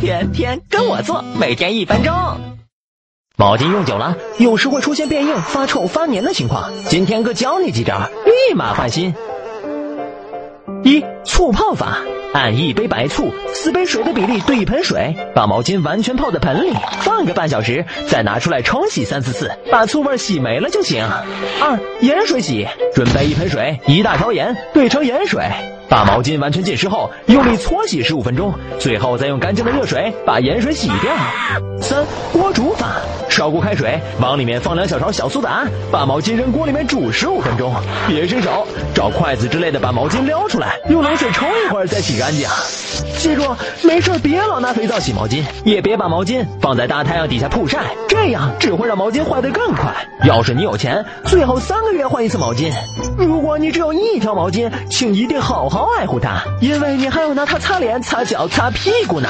天天跟我做，每天一分钟。毛巾用久了，有时会出现变硬、发臭、发黏的情况。今天哥教你几招，立马换新。一醋泡法，按一杯白醋、四杯水的比例兑一盆水，把毛巾完全泡在盆里，放个半小时，再拿出来冲洗三四次，把醋味洗没了就行。二盐水洗，准备一盆水，一大勺盐兑成盐水，把毛巾完全浸湿后，用力搓洗十五分钟，最后再用干净的热水把盐水洗掉。三锅煮法，烧锅开水，往里面放两小勺小苏打，把毛巾扔锅里面煮十五分钟，别伸手，找筷子之类的把毛巾撩出来。用冷水冲一会儿再洗干净。记住，没事别老拿肥皂洗毛巾，也别把毛巾放在大太阳底下曝晒，这样只会让毛巾坏得更快。要是你有钱，最好三个月换一次毛巾。如果你只有一条毛巾，请一定好好爱护它，因为你还要拿它擦脸、擦脚、擦屁股呢。